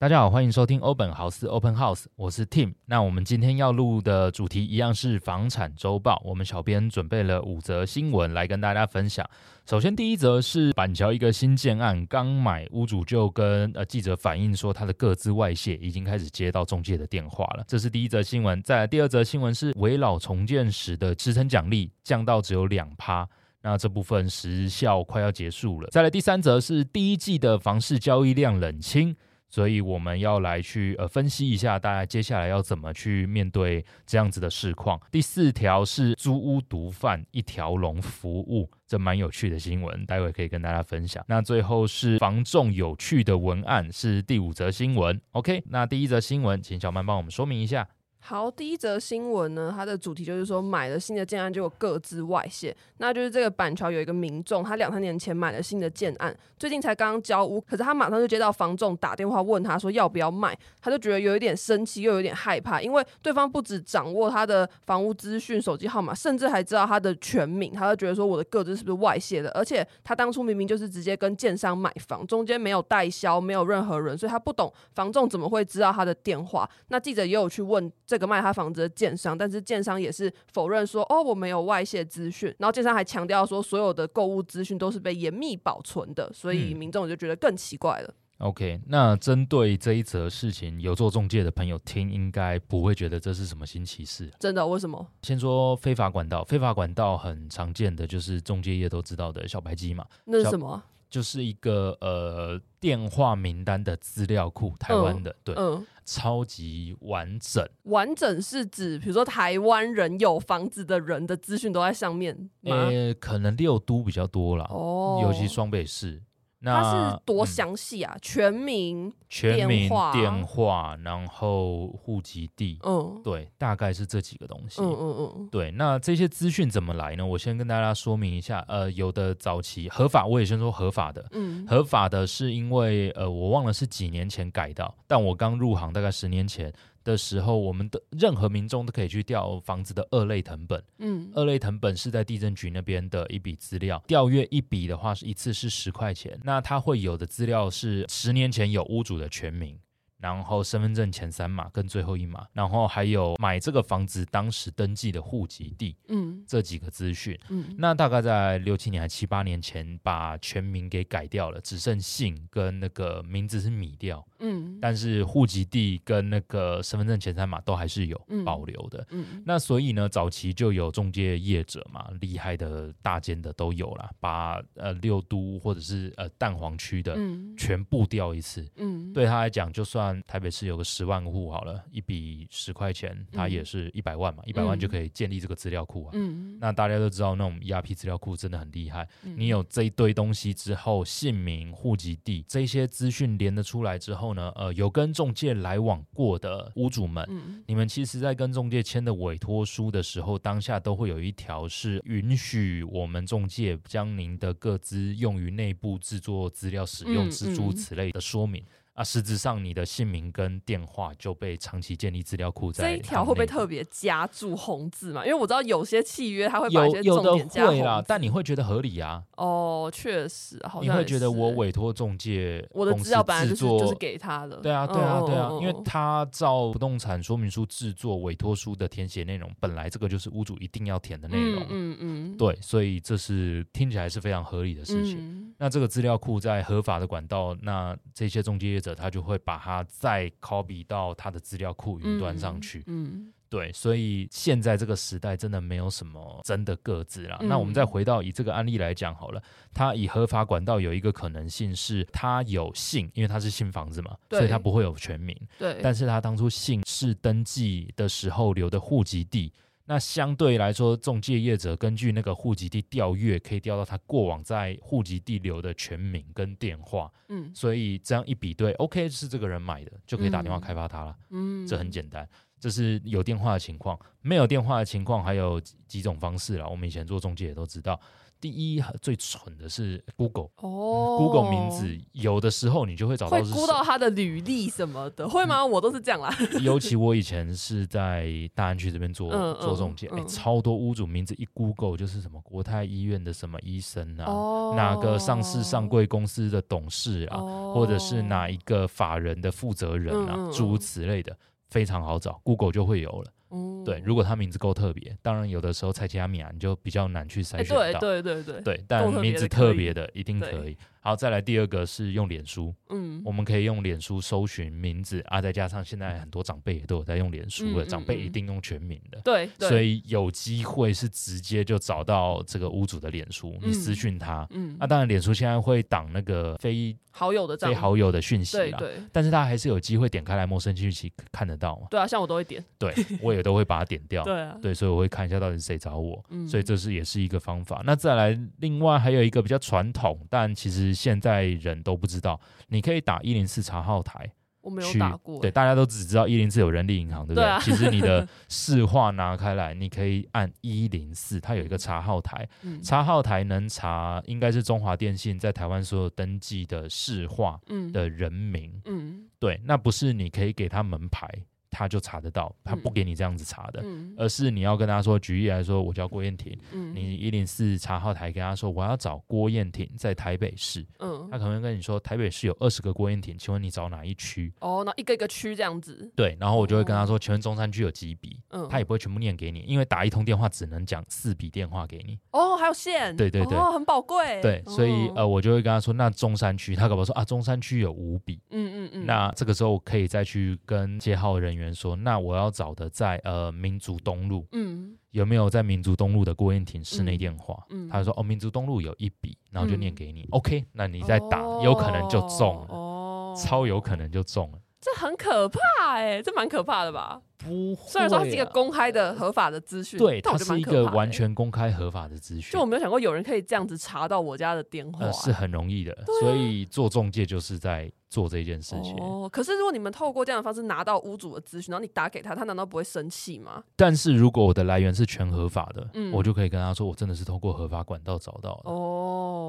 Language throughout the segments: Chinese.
大家好，欢迎收听欧本豪斯 Open House，我是 Tim。那我们今天要录的主题一样是房产周报。我们小编准备了五则新闻来跟大家分享。首先，第一则是板桥一个新建案，刚买屋主就跟呃记者反映说，他的个资外泄，已经开始接到中介的电话了。这是第一则新闻。再来第二则新闻是围绕重建时的支撑奖励降到只有两趴，那这部分时效快要结束了。再来第三则是第一季的房市交易量冷清。所以我们要来去呃分析一下，大家接下来要怎么去面对这样子的市况。第四条是租屋毒贩一条龙服务，这蛮有趣的新闻，待会可以跟大家分享。那最后是房仲有趣的文案，是第五则新闻。OK，那第一则新闻，请小曼帮我们说明一下。好，第一则新闻呢，它的主题就是说买了新的建案就有个资外泄，那就是这个板桥有一个民众，他两三年前买了新的建案，最近才刚刚交屋，可是他马上就接到房仲打电话问他说要不要卖，他就觉得有一点生气又有点害怕，因为对方不止掌握他的房屋资讯、手机号码，甚至还知道他的全名，他就觉得说我的个资是不是外泄的？而且他当初明明就是直接跟建商买房，中间没有代销，没有任何人，所以他不懂房仲怎么会知道他的电话。那记者也有去问这。这个卖他房子的建商，但是建商也是否认说，哦，我没有外泄资讯。然后建商还强调说，所有的购物资讯都是被严密保存的，所以民众就觉得更奇怪了。嗯、OK，那针对这一则事情，有做中介的朋友听，应该不会觉得这是什么新奇事。真的？为什么？先说非法管道，非法管道很常见的就是中介业都知道的小白鸡嘛。那是什么？就是一个呃电话名单的资料库，台湾的，嗯、对，嗯，超级完整。完整是指，比如说台湾人有房子的人的资讯都在上面。呃，可能六都比较多了，哦，尤其双北市。那它是多详细啊？嗯、全名、全名、电话，然后户籍地，嗯，对，大概是这几个东西。嗯嗯嗯，对。那这些资讯怎么来呢？我先跟大家说明一下。呃，有的早期合法，我也先说合法的。嗯，合法的是因为呃，我忘了是几年前改到，但我刚入行大概十年前。的时候，我们的任何民众都可以去调房子的二类藤本。嗯，二类藤本是在地震局那边的一笔资料，调阅一笔的话是一次是十块钱。那它会有的资料是十年前有屋主的全名。然后身份证前三码跟最后一码，然后还有买这个房子当时登记的户籍地，嗯，这几个资讯，嗯，那大概在六七年还七八年前，把全名给改掉了，只剩姓跟那个名字是米掉，嗯，但是户籍地跟那个身份证前三码都还是有保留的，嗯，嗯，那所以呢，早期就有中介业者嘛，厉害的大间的都有啦，把呃六都或者是呃蛋黄区的全部调一次，嗯，对他来讲就算。台北市有个十万户好了，一笔十块钱，它也是一百万嘛，一百万就可以建立这个资料库啊。嗯，那大家都知道，那种 ERP 资料库真的很厉害。你有这一堆东西之后，姓名、户籍地这些资讯连得出来之后呢，呃，有跟中介来往过的屋主们，你们其实在跟中介签的委托书的时候，当下都会有一条是允许我们中介将您的各资用于内部制作资料使用之诸此类的说明。啊，实质上你的姓名跟电话就被长期建立资料库在。这一条会不会特别加注红字嘛？因为我知道有些契约它会把一些重点加红字。有的会啦，但你会觉得合理啊？哦，确实，好像你会觉得我委托中介我的资料本来就是就是给他的。对啊，对啊，对啊，因为他照不动产说明书制作委托书的填写内容，本来这个就是屋主一定要填的内容。嗯嗯，嗯。对，所以这是听起来是非常合理的事情。嗯那这个资料库在合法的管道，那这些中介业者他就会把它再 copy 到他的资料库云端上去。嗯。嗯对，所以现在这个时代真的没有什么真的各自啦。嗯、那我们再回到以这个案例来讲好了，他以合法管道有一个可能性是他有姓，因为他是新房子嘛，所以他不会有全名。对，但是他当初姓是登记的时候留的户籍地，那相对来说，中介业者根据那个户籍地调阅，可以调到他过往在户籍地留的全名跟电话。嗯，所以这样一比对，OK 是这个人买的，就可以打电话开发他了。嗯，这很简单。这是有电话的情况，没有电话的情况还有几种方式啦。我们以前做中介也都知道，第一最蠢的是 Google 哦，Google 名字有的时候你就会找到是，会估到他的履历什么的，会吗？我都是这样啦。尤其我以前是在大安区这边做、嗯、做中介，哎、嗯欸，超多屋主名字一 Google 就是什么国泰医院的什么医生啊，哦、哪个上市上柜公司的董事啊，哦、或者是哪一个法人的负责人啊，诸如此类的。非常好找，Google 就会有了。嗯，对，如果他名字够特别，当然有的时候菜市仔名你就比较难去筛选到。欸、对对对对，对，但名字特别的一定可以。好，再来第二个是用脸书，嗯，我们可以用脸书搜寻名字啊，再加上现在很多长辈也都有在用脸书的，长辈一定用全名的，对，所以有机会是直接就找到这个屋主的脸书，你私讯他，嗯，那当然脸书现在会挡那个非好友的非好友的讯息啦，对，但是他还是有机会点开来陌生讯息看得到嘛，对啊，像我都会点，对我也都会把它点掉，对啊，对，所以我会看一下到底是谁找我，所以这是也是一个方法。那再来，另外还有一个比较传统，但其实现在人。都不知道，你可以打一零四查号台，我没有打过。对，大家都只知道一零四有人力银行，对不对？其实你的 市话拿开来，你可以按一零四，它有一个查号台，嗯、查号台能查，应该是中华电信在台湾所有登记的市话的人名。嗯，嗯对，那不是你可以给他门牌。他就查得到，他不给你这样子查的，嗯、而是你要跟他说，举例来说，我叫郭燕婷，嗯、你一零四查号台跟他说，我要找郭燕婷在台北市，嗯、他可能会跟你说，台北市有二十个郭燕婷，请问你找哪一区？哦，那一个一个区这样子。对，然后我就会跟他说，哦、请问中山区有几笔？嗯，他也不会全部念给你，因为打一通电话只能讲四笔电话给你。哦，还有线？对对对，哦，很宝贵。对，所以、哦、呃，我就会跟他说，那中山区，他可能说啊，中山区有五笔。嗯嗯嗯，那这个时候可以再去跟接号人员说，那我要。找的在呃民族东路，嗯，有没有在民族东路的郭燕婷室内电话？嗯，他说哦，民族东路有一笔，然后就念给你。嗯、OK，那你再打，哦、有可能就中了，哦，超有可能就中了。这很可怕哎、欸，这蛮可怕的吧？不会、啊，虽然说它是一个公开的合法的资讯，对，它是一个完全公开合法的资讯。就我没有想过有人可以这样子查到我家的电话、欸呃，是很容易的。啊、所以做中介就是在。做这件事情哦，可是如果你们透过这样的方式拿到屋主的资讯，然后你打给他，他难道不会生气吗？但是如果我的来源是全合法的，嗯，我就可以跟他说，我真的是透过合法管道找到的。哦，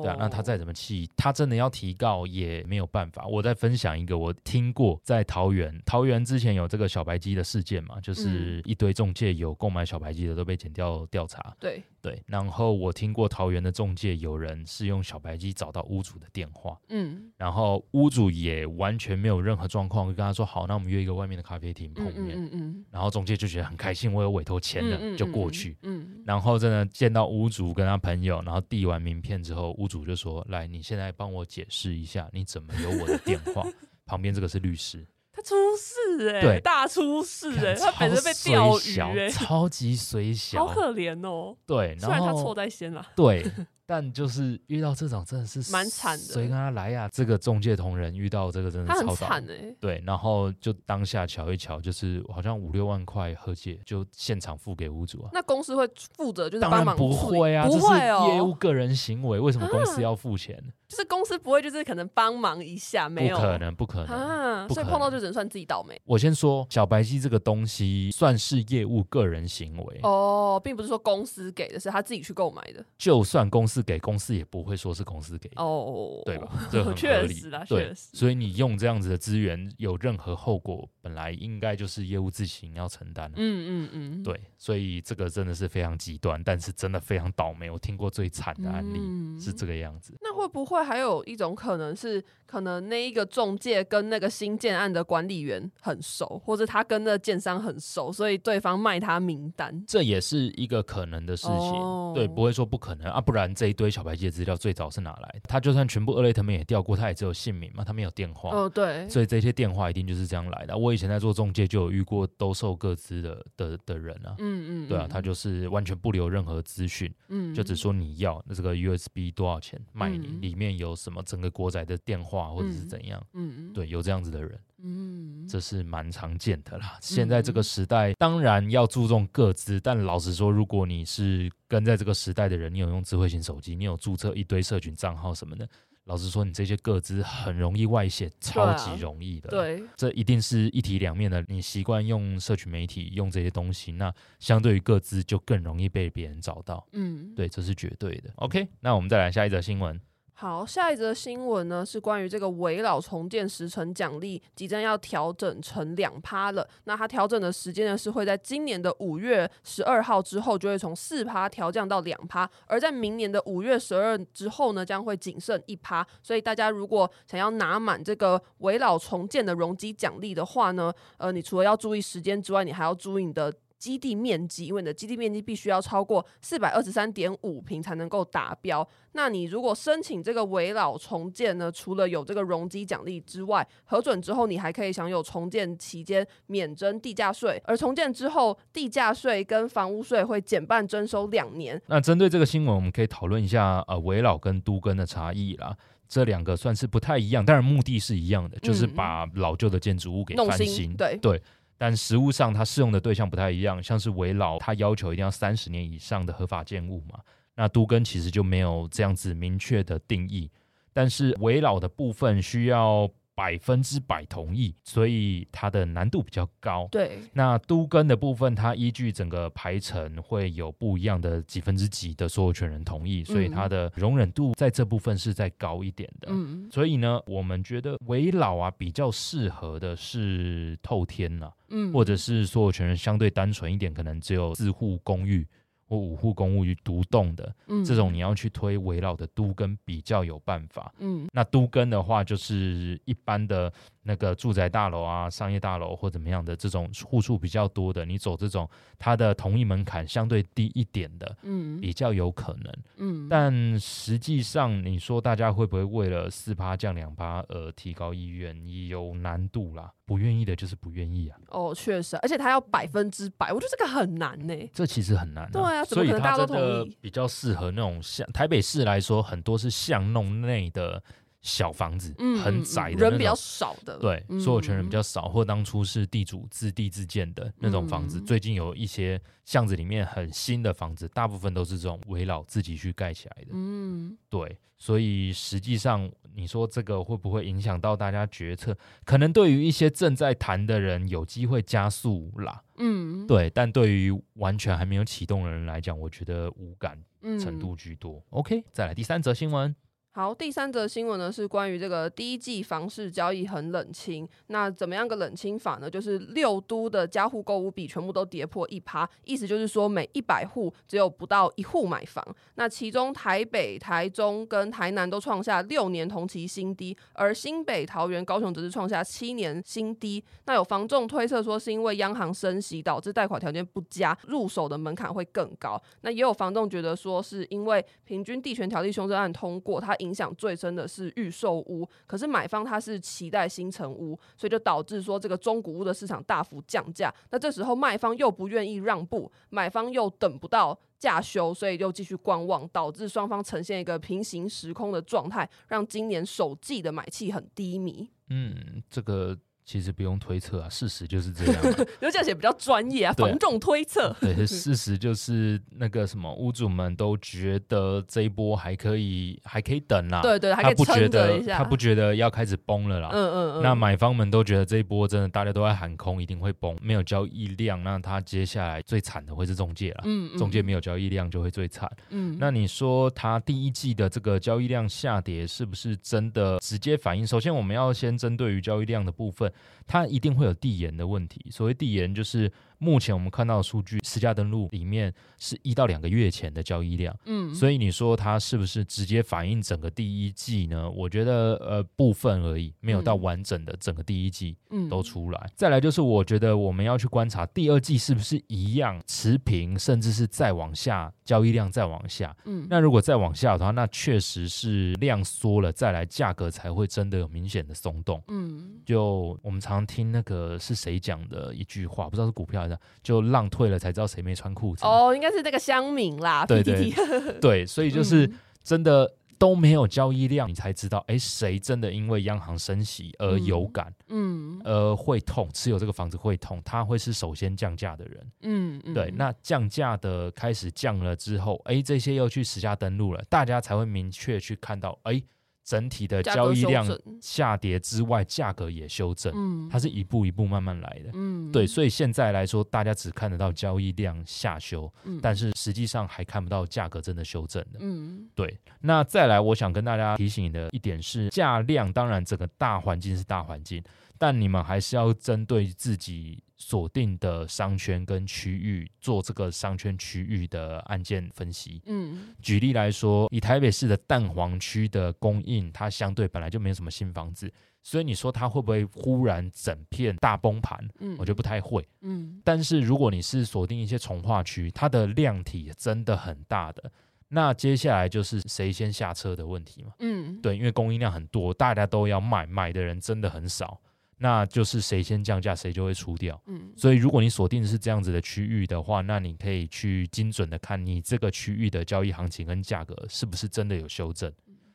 对啊，那他再怎么气，他真的要提告也没有办法。我再分享一个，我听过在桃园，桃园之前有这个小白鸡的事件嘛，就是一堆中介有购买小白鸡的都被检调调查。对对，然后我听过桃园的中介有人是用小白机找到屋主的电话，嗯，然后屋主也。完全没有任何状况，就跟他说好，那我们约一个外面的咖啡厅碰面。嗯嗯嗯、然后中介就觉得很开心，我有委托签了，就过去。嗯嗯、然后真的见到屋主跟他朋友，然后递完名片之后，屋主就说：“来，你现在帮我解释一下，你怎么有我的电话？” 旁边这个是律师，他出事哎、大出事哎、欸，他本身被钓鱼哎，超级水小，好可怜哦。对，然后虽然他错在先了，对。但就是遇到这种真的是蛮惨的，谁跟他来呀、啊？这个中介同仁遇到这个真的超惨哎，欸、对，然后就当下瞧一瞧，就是好像五六万块和解，就现场付给屋主啊。那公司会负责就是当然不会啊，不会哦，业务个人行为，为什么公司要付钱？啊就是公司不会，就是可能帮忙一下，没有，不可能，不可能啊！所以碰到就只能算自己倒霉。我先说，小白机这个东西算是业务个人行为哦，并不是说公司给的，是他自己去购买的。就算公司给，公司也不会说是公司给的哦，对吧？这很合理，确实啦，对，确实。所以你用这样子的资源，有任何后果，本来应该就是业务自行要承担。嗯嗯嗯，对，所以这个真的是非常极端，但是真的非常倒霉。我听过最惨的案例是这个样子。那会不会还有一种？可能是可能那一个中介跟那个新建案的管理员很熟，或者他跟那建商很熟，所以对方卖他名单，这也是一个可能的事情。哦、对，不会说不可能啊，不然这一堆小白鸡的资料最早是哪来的？他就算全部二类他们也调过，他也只有姓名嘛，他没有电话。哦，对。所以这些电话一定就是这样来的。我以前在做中介就有遇过兜售各资的的的人啊。嗯嗯。对啊，他就是完全不留任何资讯，嗯，就只说你要那这个 USB 多少钱卖你，里面有什么整个国仔的电话或者是怎样。嗯嗯。对，有这样子的人。嗯，这是蛮常见的啦。现在这个时代，当然要注重各资，但老实说，如果你是跟在这个时代的人，你有用智慧型手机，你有注册一堆社群账号什么的，老实说，你这些个资很容易外泄，超级容易的。对，这一定是一体两面的。你习惯用社群媒体，用这些东西，那相对于个资就更容易被别人找到。嗯，对，这是绝对的。OK，那我们再来下一则新闻。好，下一则新闻呢是关于这个围老重建时程奖励即将要调整成两趴了。那它调整的时间呢是会在今年的五月十二号之后就会从四趴调降到两趴，而在明年的五月十二之后呢将会仅剩一趴。所以大家如果想要拿满这个围老重建的容积奖励的话呢，呃，你除了要注意时间之外，你还要注意你的。基地面积，因为你的基地面积必须要超过四百二十三点五平才能够达标。那你如果申请这个围老重建呢，除了有这个容积奖励之外，核准之后你还可以享有重建期间免征地价税，而重建之后地价税跟房屋税会减半征收两年。那针对这个新闻，我们可以讨论一下呃围老跟都更的差异啦。这两个算是不太一样，但是目的是一样的，就是把老旧的建筑物给翻新。新对对。但实物上，它适用的对象不太一样，像是围老，它要求一定要三十年以上的合法建物嘛。那都根其实就没有这样子明确的定义，但是围老的部分需要。百分之百同意，所以它的难度比较高。对，那都更的部分，它依据整个排程会有不一样的几分之几的所有权人同意，所以它的容忍度在这部分是再高一点的。嗯，所以呢，我们觉得围老啊比较适合的是透天呐、啊，嗯，或者是所有权人相对单纯一点，可能只有自户公寓。或五户公寓独栋的，嗯，这种你要去推围绕的都跟比较有办法，嗯，那都跟的话就是一般的那个住宅大楼啊、商业大楼或怎么样的这种户数比较多的，你走这种它的同意门槛相对低一点的，嗯，比较有可能，嗯，但实际上你说大家会不会为了四趴降两趴而提高意愿，有难度啦。不愿意的就是不愿意啊！哦，确实，而且他要百分之百，我觉得这个很难呢。这其实很难，啊，对啊，所以大家都同意？所以它真的比较适合那种像台北市来说，很多是巷弄内的。小房子，嗯，很窄的，人比较少的，对，所有权人比较少，或当初是地主自地自建的那种房子。最近有一些巷子里面很新的房子，大部分都是这种围绕自己去盖起来的。嗯，对，所以实际上你说这个会不会影响到大家决策？可能对于一些正在谈的人有机会加速啦。嗯，对，但对于完全还没有启动的人来讲，我觉得无感程度居多。OK，再来第三则新闻。好，第三则新闻呢是关于这个第一季房市交易很冷清。那怎么样个冷清法呢？就是六都的家户购物比全部都跌破一趴，意思就是说每一百户只有不到一户买房。那其中台北、台中跟台南都创下六年同期新低，而新北、桃园、高雄则是创下七年新低。那有房仲推测说是因为央行升息导致贷款条件不佳，入手的门槛会更高。那也有房仲觉得说是因为平均地权条例修正案通过，它影响最深的是预售屋，可是买方他是期待新城屋，所以就导致说这个中古屋的市场大幅降价。那这时候卖方又不愿意让步，买方又等不到价修，所以又继续观望，导致双方呈现一个平行时空的状态，让今年首季的买气很低迷。嗯，这个。其实不用推测啊，事实就是这样。因为这样写比较专业啊，防重推测。对，事实就是那个什么，屋主们都觉得这一波还可以，还可以等啦。对对，还可以撑着一下。他不觉得要开始崩了啦。嗯嗯嗯。那买方们都觉得这一波真的大家都在喊空，一定会崩，没有交易量，那他接下来最惨的会是中介了。嗯嗯。中介没有交易量就会最惨。嗯。那你说他第一季的这个交易量下跌，是不是真的直接反映？首先，我们要先针对于交易量的部分。它一定会有递延的问题。所谓递延，就是目前我们看到的数据，实价登录里面是一到两个月前的交易量，嗯，所以你说它是不是直接反映整个第一季呢？我觉得呃部分而已，没有到完整的整个第一季都出来。嗯、再来就是我觉得我们要去观察第二季是不是一样持平，甚至是再往下交易量再往下。嗯，那如果再往下的话，那确实是量缩了，再来价格才会真的有明显的松动。嗯，就我们常听那个是谁讲的一句话，不知道是股票就浪退了才知道谁没穿裤子。哦，应该是那个乡民啦。对对 对，所以就是真的都没有交易量，你才知道，哎，谁真的因为央行升息而有感，嗯，而会痛，持有这个房子会痛，他会是首先降价的人。嗯，对，那降价的开始降了之后，哎，这些又去实价登录了，大家才会明确去看到，哎。整体的交易量下跌之外，价格也修正，嗯，它是一步一步慢慢来的，嗯，对，所以现在来说，大家只看得到交易量下修，嗯，但是实际上还看不到价格真的修正的，嗯，对。那再来，我想跟大家提醒的一点是，价量当然整个大环境是大环境。但你们还是要针对自己锁定的商圈跟区域做这个商圈区域的案件分析。嗯，举例来说，以台北市的蛋黄区的供应，它相对本来就没有什么新房子，所以你说它会不会忽然整片大崩盘？嗯，我觉得不太会。嗯，但是如果你是锁定一些从化区，它的量体真的很大的，那接下来就是谁先下车的问题嘛。嗯，对，因为供应量很多，大家都要卖，买的人真的很少。那就是谁先降价，谁就会出掉。嗯，所以如果你锁定的是这样子的区域的话，那你可以去精准的看你这个区域的交易行情跟价格是不是真的有修正，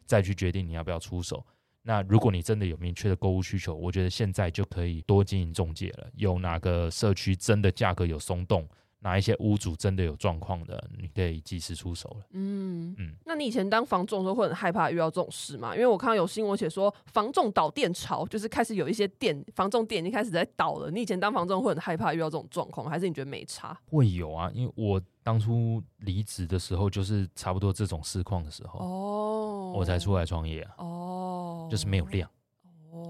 再去决定你要不要出手。那如果你真的有明确的购物需求，我觉得现在就可以多经营中介了。有哪个社区真的价格有松动？哪一些屋主真的有状况的，你可以及时出手了。嗯嗯，那你以前当房仲的时候会很害怕遇到这种事吗？因为我看到有新闻写说房仲倒店潮，就是开始有一些店房仲店已经开始在倒了。你以前当房仲会很害怕遇到这种状况，还是你觉得没差？会有啊，因为我当初离职的时候就是差不多这种市况的时候哦，我才出来创业啊哦，就是没有量。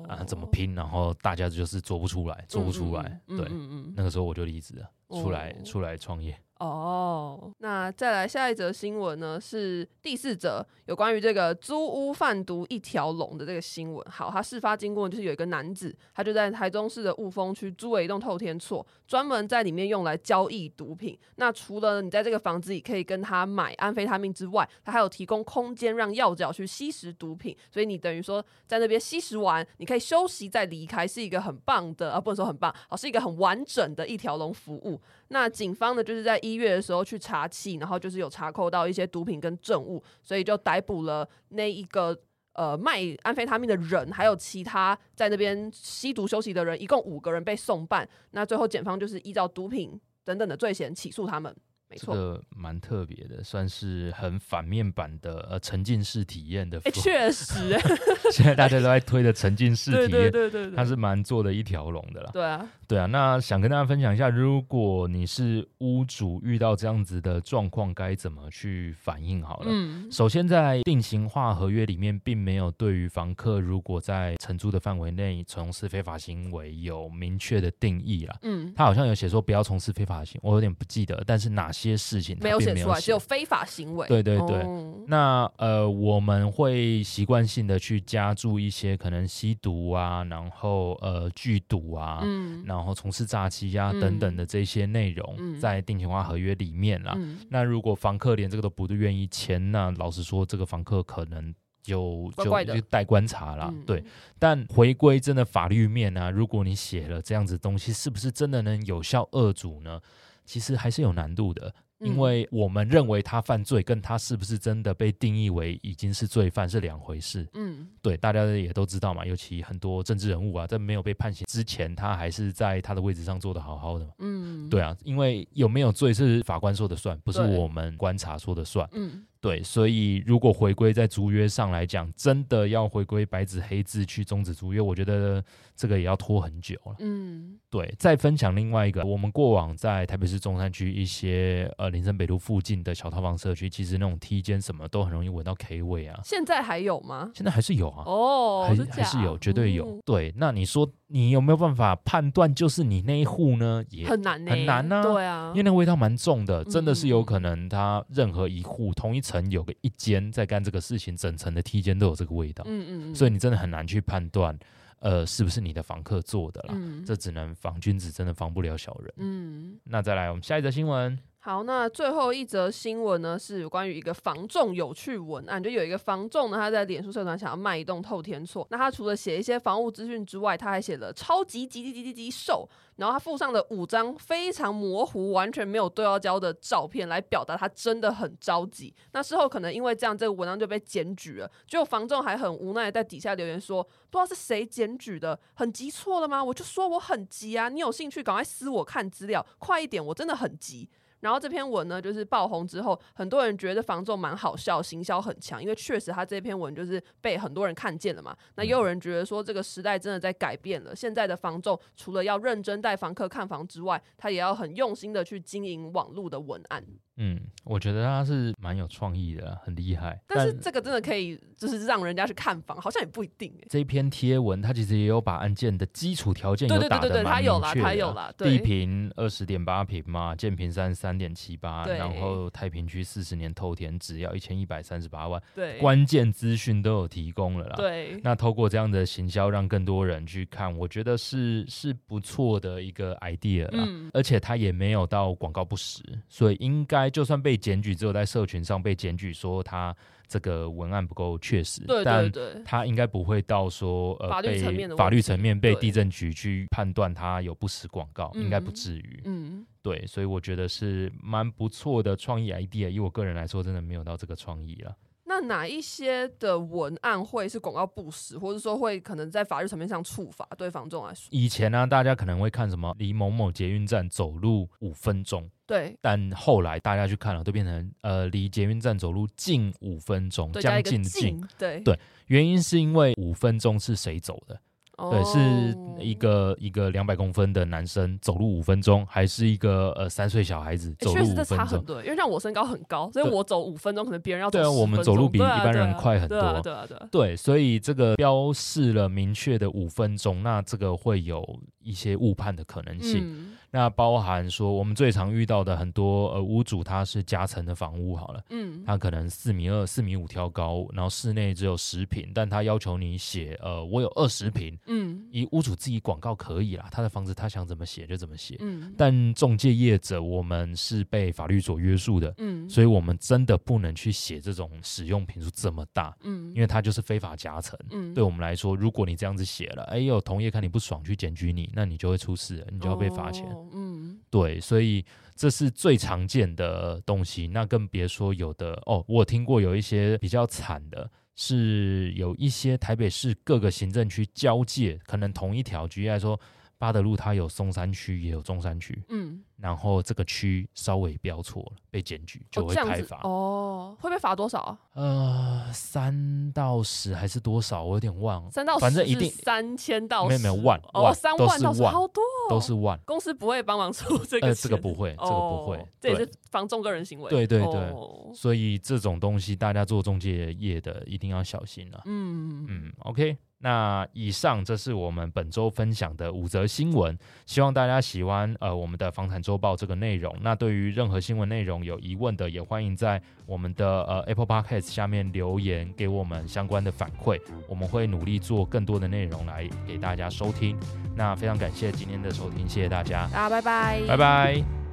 啊，怎么拼？然后大家就是做不出来，做不出来。嗯嗯、对，那个时候我就离职了，出来、哦、出来创业。哦，那再来下一则新闻呢？是第四则，有关于这个租屋贩毒一条龙的这个新闻。好，他事发经过就是有一个男子，他就在台中市的雾峰区租了一栋透天厝，专门在里面用来交易毒品。那除了你在这个房子里可以跟他买安非他命之外，他还有提供空间让药角去吸食毒品。所以你等于说在那边吸食完，你可以休息再离开，是一个很棒的啊，不能说很棒，好，是一个很完整的一条龙服务。那警方呢，就是在一月的时候去查缉，然后就是有查扣到一些毒品跟证物，所以就逮捕了那一个呃卖安非他命的人，还有其他在那边吸毒休息的人，一共五个人被送办。那最后检方就是依照毒品等等的罪嫌起诉他们。这个蛮特别的，算是很反面版的呃沉浸式体验的。哎，确实，现在大家都在推的沉浸式体验，对对对，它是蛮做的一条龙的啦。对啊，对啊。那想跟大家分享一下，如果你是屋主遇到这样子的状况，该怎么去反应？好了，嗯，首先在定型化合约里面，并没有对于房客如果在承租的范围内从事非法行为有明确的定义啦。嗯，他好像有写说不要从事非法行，我有点不记得，但是哪些？些事情没有写出来，只有非法行为。对对对，哦、那呃，我们会习惯性的去加注一些可能吸毒啊，然后呃剧毒啊，嗯、然后从事诈欺啊等等的这些内容，嗯、在定情化合约里面啦。嗯、那如果房客连这个都不愿意签，那老实说，这个房客可能就就就待观察啦。嗯、对，但回归真的法律面啊，如果你写了这样子东西，是不是真的能有效遏阻呢？其实还是有难度的，因为我们认为他犯罪，跟他是不是真的被定义为已经是罪犯是两回事。嗯，对，大家也都知道嘛，尤其很多政治人物啊，在没有被判刑之前，他还是在他的位置上做的好好的。嗯，对啊，因为有没有罪是法官说的算，不是我们观察说的算。嗯。对，所以如果回归在租约上来讲，真的要回归白纸黑字去终止租约，我觉得这个也要拖很久了。嗯，对。再分享另外一个，我们过往在台北市中山区一些呃林森北路附近的小套房社区，其实那种梯间什么都很容易闻到 K 味啊。现在还有吗？现在还是有啊。哦，还还是有，绝对有。嗯、对，那你说你有没有办法判断就是你那一户呢？也很难，很难呢、啊。对啊，因为那个味道蛮重的，真的是有可能他任何一户、嗯、同一层有个一间在干这个事情，整层的梯间都有这个味道。嗯嗯，嗯，所以你真的很难去判断，呃，是不是你的房客做的啦？嗯、这只能防君子，真的防不了小人。嗯，那再来，我们下一则新闻。好，那最后一则新闻呢，是关于一个房仲有趣文案，就有一个房仲呢，他在脸书社团想要卖一栋透天厝，那他除了写一些房屋资讯之外，他还写了超级极极极极极瘦，然后他附上了五张非常模糊、完全没有对焦焦的照片，来表达他真的很着急。那事后可能因为这样，这个文章就被检举了，结果房仲还很无奈在底下留言说，不知道是谁检举的，很急错了吗？我就说我很急啊，你有兴趣赶快私我看资料，快一点，我真的很急。然后这篇文呢，就是爆红之后，很多人觉得房仲蛮好笑，行销很强，因为确实他这篇文就是被很多人看见了嘛。那也有人觉得说，这个时代真的在改变了，现在的房仲除了要认真带房客看房之外，他也要很用心的去经营网络的文案。嗯，我觉得他是蛮有创意的，很厉害。但是这个真的可以，就是让人家去看房，好像也不一定哎。这一篇贴文，他其实也有把案件的基础条件。对对对对，他有啦，他有啦。地平二十点八平嘛，建平三三点七八，然后太平区四十年透天只要一千一百三十八万。对，关键资讯都有提供了啦。对，那透过这样的行销，让更多人去看，我觉得是是不错的一个 idea 啦。嗯，而且他也没有到广告不实，所以应该就算被检举，只有在社群上被检举说他这个文案不够确实，对对对，但他应该不会到说呃法律层面的法律层面被地震局去判断他有不实广告，应该不至于。嗯，对，所以我觉得是蛮不错的创意 idea。以我个人来说，真的没有到这个创意了。那哪一些的文案会是广告不实，或者说会可能在法律层面上处罚？对房仲来说，以前呢、啊，大家可能会看什么离某某捷运站走路五分钟，对。但后来大家去看了，都变成呃离捷运站走路近五分钟，将近的近。对对，原因是因为五分钟是谁走的？对，是一个一个两百公分的男生走路五分钟，还是一个呃三岁小孩子走路五分钟？确实差很多，因为像我身高很高，所以我走五分钟，可能别人要走对啊，我们走路比一般人快很多。对啊，对啊，对啊。对，所以这个标示了明确的五分钟，那这个会有一些误判的可能性。嗯。那包含说，我们最常遇到的很多呃屋主，他是夹层的房屋好了，嗯，他可能四米二、四米五挑高，然后室内只有十平，但他要求你写呃我有二十平，嗯，以屋主自己广告可以啦，他的房子他想怎么写就怎么写，嗯，但中介业者我们是被法律所约束的，嗯，所以我们真的不能去写这种使用频数这么大，嗯，因为它就是非法夹层，嗯，对我们来说，如果你这样子写了，哎呦，同业看你不爽去检举你，那你就会出事，你就要被罚钱，哦，嗯，对。对，所以这是最常见的东西，那更别说有的哦。我听过有一些比较惨的，是有一些台北市各个行政区交界，可能同一条，举例来说，八德路它有松山区，也有中山区，嗯。然后这个区稍微标错了，被检举就会开罚哦，哦，会被罚多少啊？呃，三到十还是多少？我有点忘了。三到十，反正一定三千到没有没有万哦，三万到万好多，哦，都是万。公司不会帮忙出这个？呃，这个不会，这个不会，哦，这也是房仲个人行为。对对对，哦，所以这种东西大家做中介业的一定要小心了。嗯嗯，OK。那以上这是我们本周分享的五则新闻，希望大家喜欢呃我们的房产周报这个内容。那对于任何新闻内容有疑问的，也欢迎在我们的呃 Apple Podcast 下面留言给我们相关的反馈，我们会努力做更多的内容来给大家收听。那非常感谢今天的收听，谢谢大家，大家拜拜，拜拜。